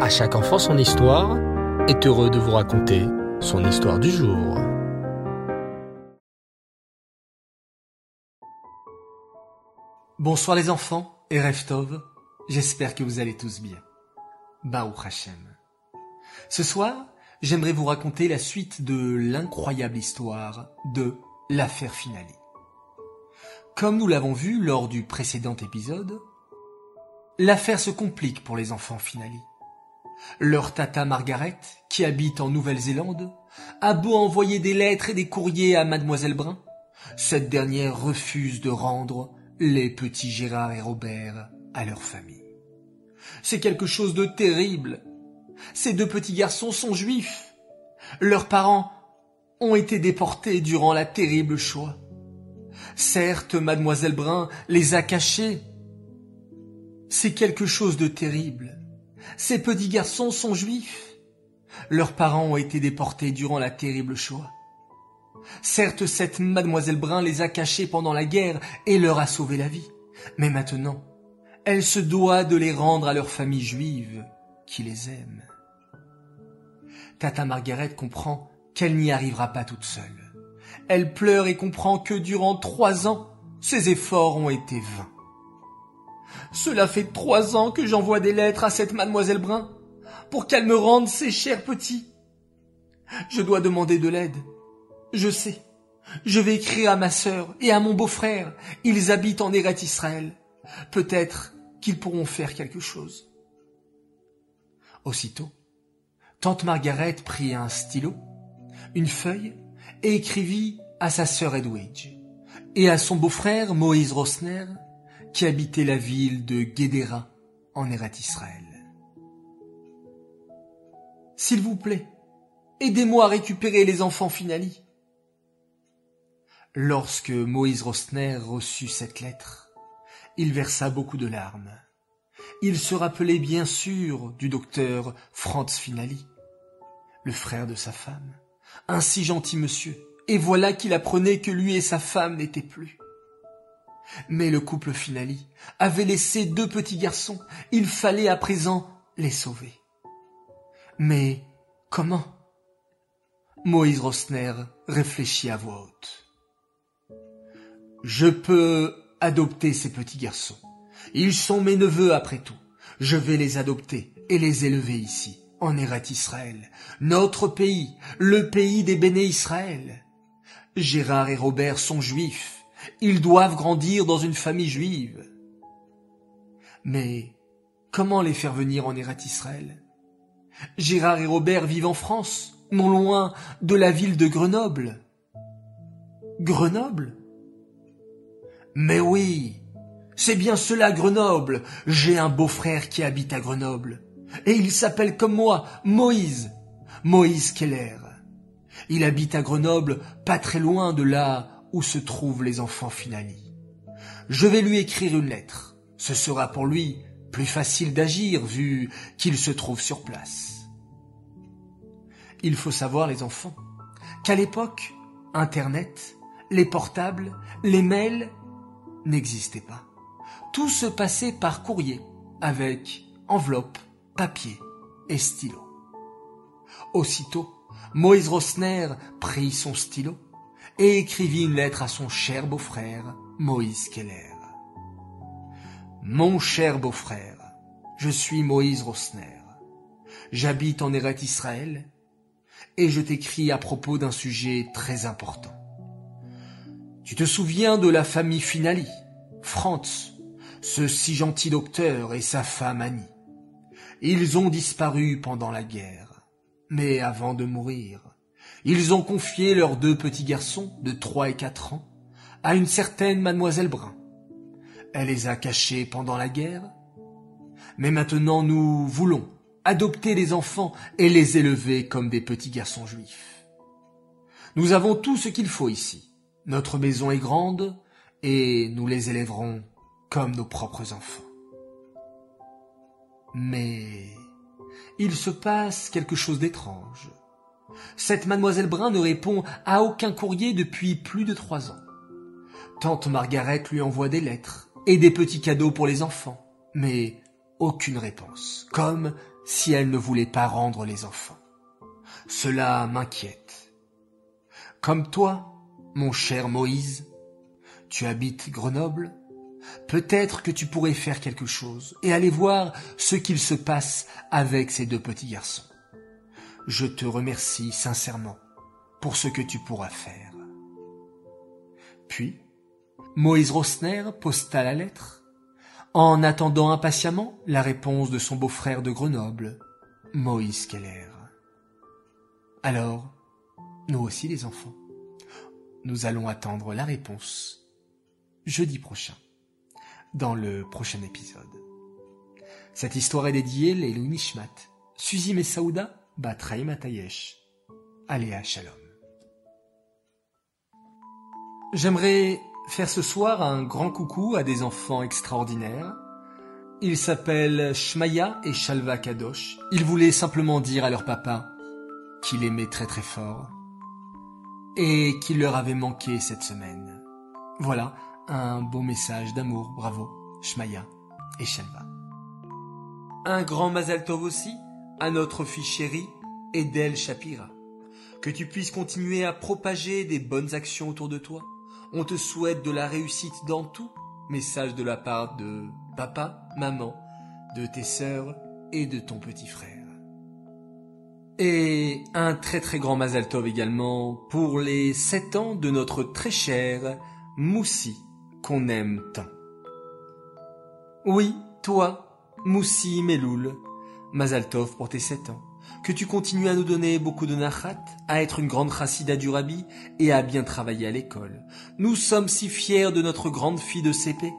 À chaque enfant son histoire est heureux de vous raconter son histoire du jour. Bonsoir les enfants et Reftov, j'espère que vous allez tous bien. Baou Hashem. Ce soir, j'aimerais vous raconter la suite de l'incroyable histoire de l'affaire Finali. Comme nous l'avons vu lors du précédent épisode, l'affaire se complique pour les enfants Finali. Leur tata Margaret, qui habite en Nouvelle-Zélande, a beau envoyer des lettres et des courriers à mademoiselle Brun, cette dernière refuse de rendre les petits Gérard et Robert à leur famille. C'est quelque chose de terrible. Ces deux petits garçons sont juifs. Leurs parents ont été déportés durant la terrible Shoah. Certes, mademoiselle Brun les a cachés. C'est quelque chose de terrible. Ces petits garçons sont juifs. Leurs parents ont été déportés durant la terrible Shoah. Certes, cette mademoiselle Brun les a cachés pendant la guerre et leur a sauvé la vie. Mais maintenant, elle se doit de les rendre à leur famille juive qui les aime. Tata Margaret comprend qu'elle n'y arrivera pas toute seule. Elle pleure et comprend que durant trois ans, ses efforts ont été vains. Cela fait trois ans que j'envoie des lettres à cette mademoiselle Brun pour qu'elle me rende ses chers petits. Je dois demander de l'aide. Je sais. Je vais écrire à ma sœur et à mon beau-frère. Ils habitent en Eret Israël. Peut-être qu'ils pourront faire quelque chose. Aussitôt, tante Margaret prit un stylo, une feuille, et écrivit à sa sœur Edwidge et à son beau-frère Moïse Rosner, qui habitait la ville de Guédéra en Eret Israël. S'il vous plaît, aidez-moi à récupérer les enfants Finali. Lorsque Moïse Rosner reçut cette lettre, il versa beaucoup de larmes. Il se rappelait bien sûr du docteur Franz Finali, le frère de sa femme, un si gentil monsieur, et voilà qu'il apprenait que lui et sa femme n'étaient plus. Mais le couple Finali avait laissé deux petits garçons, il fallait à présent les sauver. Mais comment? Moïse Rosner réfléchit à voix haute. Je peux adopter ces petits garçons. Ils sont mes neveux après tout. Je vais les adopter et les élever ici, en Eret Israël, notre pays, le pays des béné Israël. Gérard et Robert sont juifs. Ils doivent grandir dans une famille juive. Mais comment les faire venir en Eret Israël? Gérard et Robert vivent en France, non loin de la ville de Grenoble. Grenoble? Mais oui, c'est bien cela Grenoble. J'ai un beau-frère qui habite à Grenoble. Et il s'appelle comme moi, Moïse. Moïse Keller. Il habite à Grenoble, pas très loin de là où se trouvent les enfants Finali? Je vais lui écrire une lettre. Ce sera pour lui plus facile d'agir vu qu'il se trouve sur place. Il faut savoir, les enfants, qu'à l'époque, Internet, les portables, les mails n'existait pas. Tout se passait par courrier, avec enveloppe, papier et stylo. Aussitôt, Moïse Rosner prit son stylo et écrivit une lettre à son cher beau-frère, Moïse Keller. Mon cher beau-frère, je suis Moïse Rosner. J'habite en Eret Israël et je t'écris à propos d'un sujet très important. Tu te souviens de la famille Finali, Franz, ce si gentil docteur et sa femme Annie? Ils ont disparu pendant la guerre, mais avant de mourir, ils ont confié leurs deux petits garçons de trois et quatre ans à une certaine mademoiselle Brun. Elle les a cachés pendant la guerre, mais maintenant nous voulons adopter les enfants et les élever comme des petits garçons juifs. Nous avons tout ce qu'il faut ici. Notre maison est grande et nous les élèverons comme nos propres enfants. Mais il se passe quelque chose d'étrange. Cette mademoiselle Brun ne répond à aucun courrier depuis plus de trois ans. Tante Margaret lui envoie des lettres et des petits cadeaux pour les enfants, mais aucune réponse, comme si elle ne voulait pas rendre les enfants. Cela m'inquiète. Comme toi, mon cher Moïse, tu habites Grenoble, peut-être que tu pourrais faire quelque chose et aller voir ce qu'il se passe avec ces deux petits garçons. Je te remercie sincèrement pour ce que tu pourras faire. Puis, Moïse Rosner posta la lettre, en attendant impatiemment la réponse de son beau-frère de Grenoble, Moïse Keller. Alors, nous aussi les enfants, nous allons attendre la réponse jeudi prochain, dans le prochain épisode. Cette histoire est dédiée Leilou Nishmat, Suzy Messaouda, Batraï Matayesh, Aléa Shalom. J'aimerais faire ce soir un grand coucou à des enfants extraordinaires. Ils s'appellent Shmaya et Shalva Kadosh. Ils voulaient simplement dire à leur papa qu'il aimait très très fort et qu'il leur avait manqué cette semaine. Voilà un beau message d'amour, bravo, Shmaya et Shalva. Un grand Mazal Tov aussi à notre fille chérie, Edel Shapira. Que tu puisses continuer à propager des bonnes actions autour de toi on te souhaite de la réussite dans tout. Message de la part de papa, maman, de tes sœurs et de ton petit frère. Et un très très grand Mazal Tov également pour les sept ans de notre très cher Moussi qu'on aime tant. Oui, toi, Moussi Meloul, Mazal Tov pour tes sept ans que tu continues à nous donner beaucoup de nachat, à être une grande chassida du rabbi et à bien travailler à l'école. Nous sommes si fiers de notre grande fille de CP.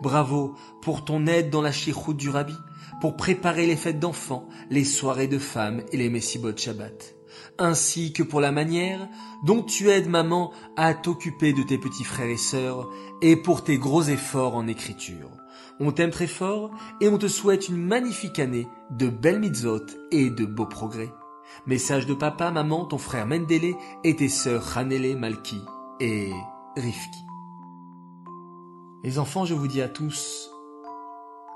Bravo pour ton aide dans la chiroute du rabbi, pour préparer les fêtes d'enfants, les soirées de femmes et les messibot Shabbat. Ainsi que pour la manière dont tu aides maman à t'occuper de tes petits frères et sœurs et pour tes gros efforts en écriture. On t'aime très fort et on te souhaite une magnifique année de belles mitzvot et de beaux progrès. Message de papa, maman, ton frère Mendele et tes sœurs Hanele, Malki et Rifki. Les enfants, je vous dis à tous,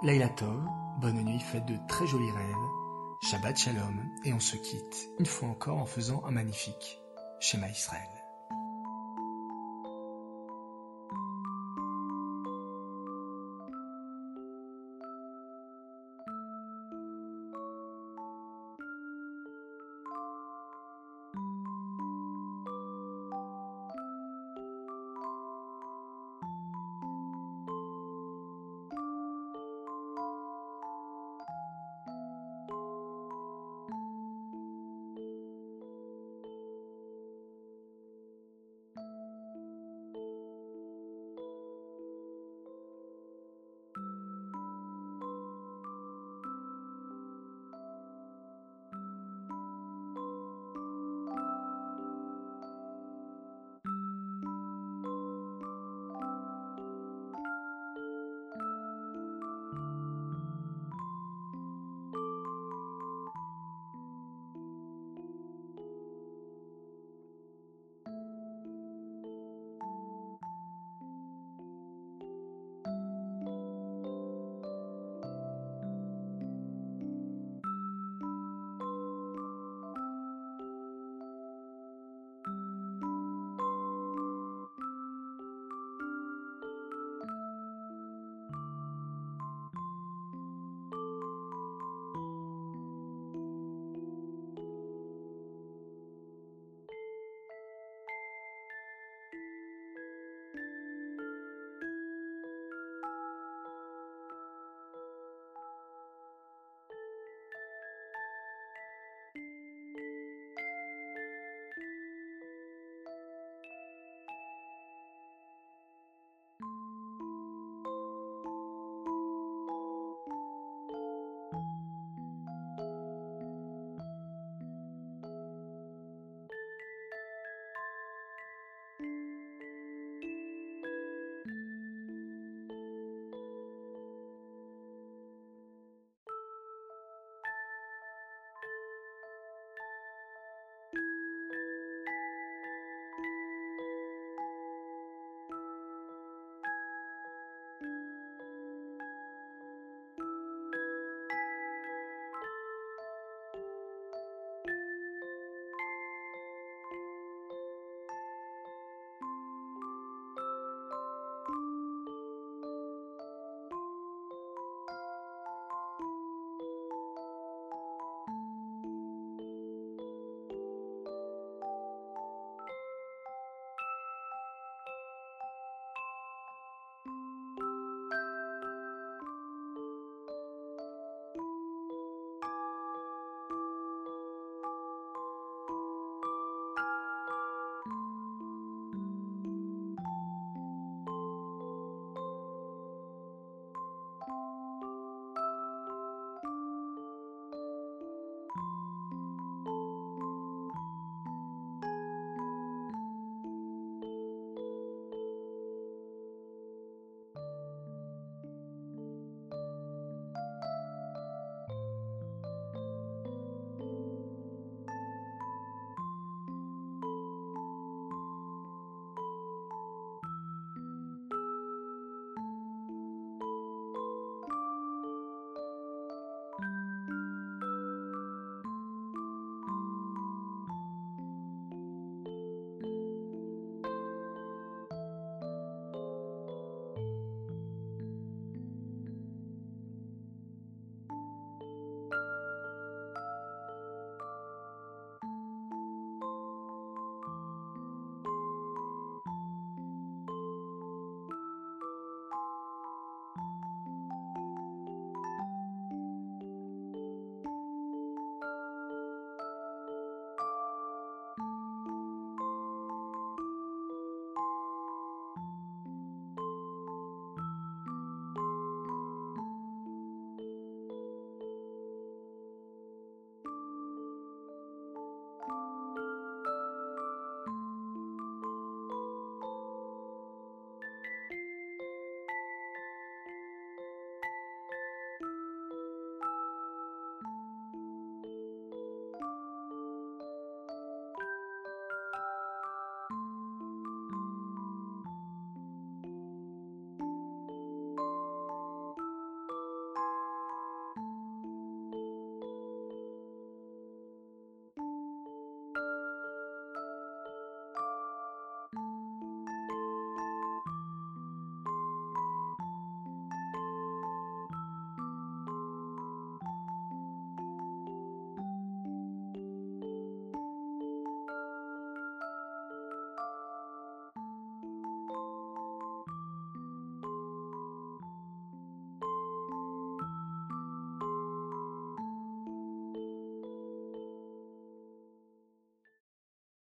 Leila Tov, bonne nuit, faites de très jolis rêves, Shabbat Shalom, et on se quitte une fois encore en faisant un magnifique schéma Israël.